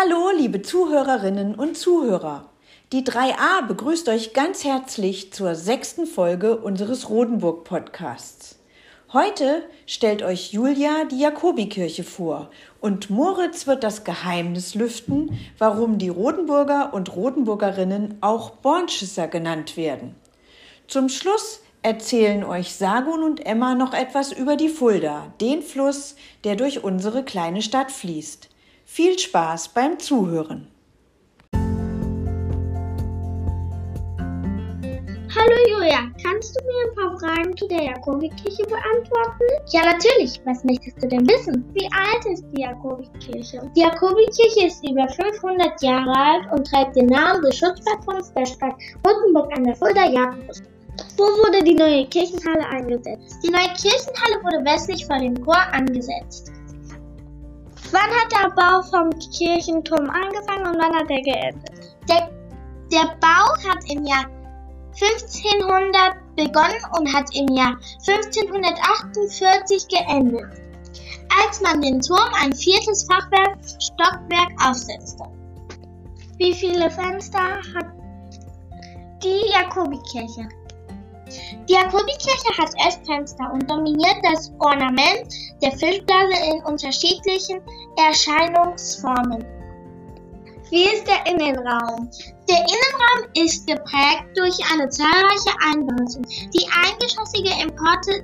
Hallo, liebe Zuhörerinnen und Zuhörer. Die 3a begrüßt euch ganz herzlich zur sechsten Folge unseres Rodenburg-Podcasts. Heute stellt euch Julia die Jakobikirche vor und Moritz wird das Geheimnis lüften, warum die Rodenburger und Rodenburgerinnen auch Bornschisser genannt werden. Zum Schluss erzählen euch Sagun und Emma noch etwas über die Fulda, den Fluss, der durch unsere kleine Stadt fließt. Viel Spaß beim Zuhören. Hallo Julia, kannst du mir ein paar Fragen zu der Jakobikirche beantworten? Ja, natürlich. Was möchtest du denn wissen? Wie alt ist die Jakobikirche? Die Jakobikirche ist über 500 Jahre alt und trägt den Namen des Schutzpatrons der Stadt Rotenburg an der Fulda Jakobus. Wo wurde die neue Kirchenhalle eingesetzt? Die neue Kirchenhalle wurde westlich vor dem Chor angesetzt. Wann hat der Bau vom Kirchenturm angefangen und wann hat er geendet? Der, der Bau hat im Jahr 1500 begonnen und hat im Jahr 1548 geendet, als man den Turm ein viertes Fachwerk Stockwerk aufsetzte. Wie viele Fenster hat die Jakobikirche? Die Jakobikirche hat elf Fenster und dominiert das Ornament der Fischblase in unterschiedlichen Erscheinungsformen. Wie ist der Innenraum? Der Innenraum ist geprägt durch eine zahlreiche Einbauten. Die eingeschossige Importe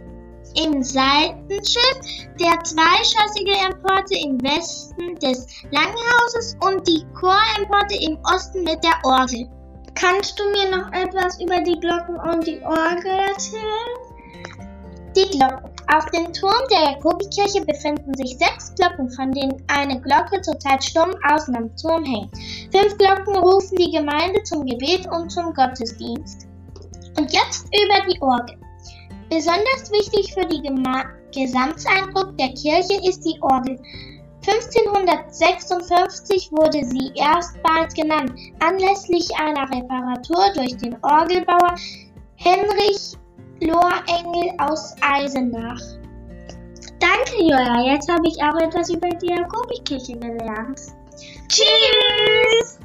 im Seitenschiff, der zweigeschossige Importe im Westen des Langhauses und die Choremporte im Osten mit der Orgel. Kannst du mir noch etwas über die Glocken und die Orgel erzählen? Die Glocken. Auf dem Turm der Jakobikirche befinden sich sechs Glocken, von denen eine Glocke zurzeit stumm außen am Turm hängt. Fünf Glocken rufen die Gemeinde zum Gebet und zum Gottesdienst. Und jetzt über die Orgel. Besonders wichtig für den Gesamteindruck der Kirche ist die Orgel. 1556 wurde sie erstmals genannt, anlässlich einer Reparatur durch den Orgelbauer Henrich Lohrengel aus Eisenach. Danke, Joja. Jetzt habe ich auch etwas über die Jakobikirche gelernt. Tschüss!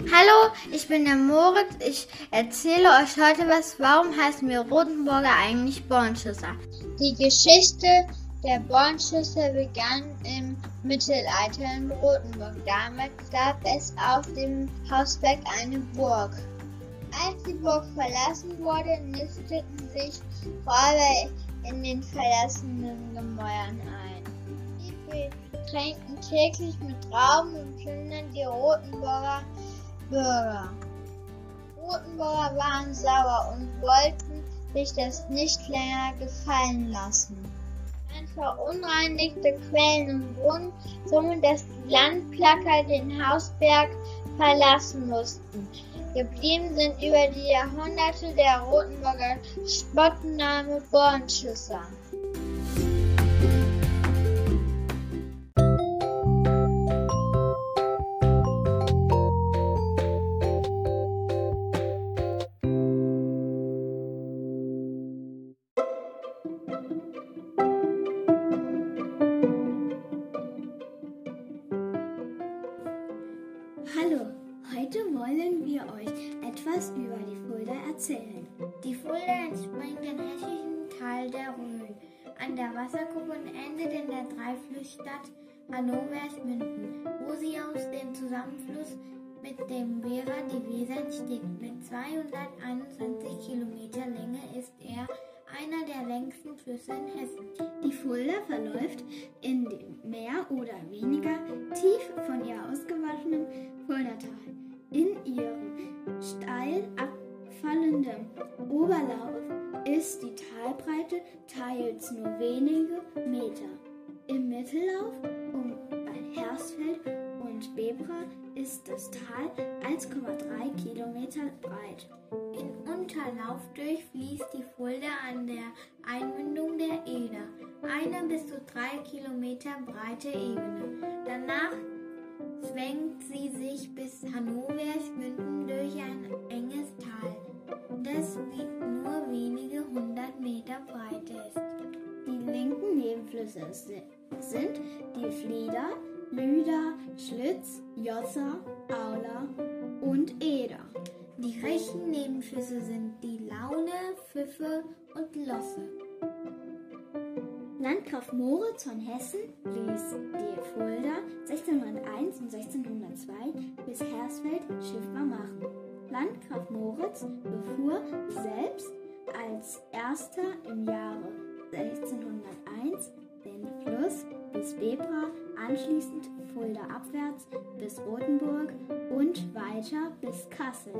Hallo, ich bin der Moritz. Ich erzähle euch heute was. Warum heißen wir Rotenburger eigentlich Bornschüsser? Die Geschichte der Bornschüsser begann im Mittelalter in Rotenburg. Damals gab es auf dem Hausberg eine Burg. Als die Burg verlassen wurde, nisteten sich Räuber in den verlassenen Gemäuern ein. Sie betränkten täglich mit Rauben und Plündern die Rotenburger Bürger. Rotenburger waren sauer und wollten sich das nicht länger gefallen lassen. Man verunreinigte Quellen und Brunnen, somit dass die Landplacker den Hausberg verlassen mussten. Geblieben sind über die Jahrhunderte der Rotenburger Spottname Bornschüsser. Erzählen. Die Fulda entspringt im hessischen Tal der Rhön an der Wasserkuppe und endet in der Dreiflussstadt Hannover-Münden, wo sie aus dem Zusammenfluss mit dem Weser die Weser entsteht. Mit 221 Kilometer Länge ist er einer der längsten Flüsse in Hessen. Die Fulda verläuft in dem mehr oder weniger tief von Hersfeld und Bebra ist das Tal 1,3 Kilometer breit. In Unterlauf durchfließt die Fulda an der Einmündung der Eder eine bis zu drei Kilometer breite Ebene. Danach zwängt sie sich bis Hannovers Münden durch ein enges Tal, das nur wenige hundert Meter breit ist. Die linken Nebenflüsse sind die Flieder, Lüder, Schlitz, Jossa, Aula und Eder. Die rechten Nebenflüsse sind die Laune, Pfiffe und Losse. Landgraf Moritz von Hessen ließ die Fulda 1601 und 1602 bis Hersfeld schiffbar machen. Landgraf Moritz befuhr selbst als erster im Jahre 1601 den Fluss bis Bebra, anschließend Fulda abwärts bis Rothenburg und weiter bis Kassel.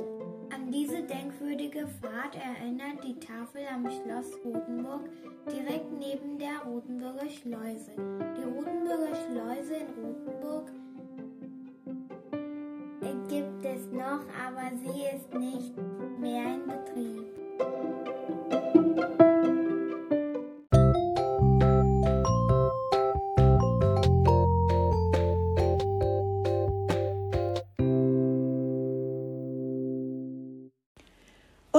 An diese denkwürdige Fahrt erinnert die Tafel am Schloss Rothenburg direkt neben der Rothenburger Schleuse. Die Rothenburger Schleuse in Rothenburg gibt es noch, aber sie ist nicht mehr in Betrieb.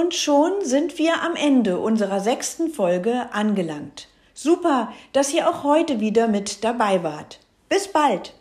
Und schon sind wir am Ende unserer sechsten Folge angelangt. Super, dass ihr auch heute wieder mit dabei wart. Bis bald!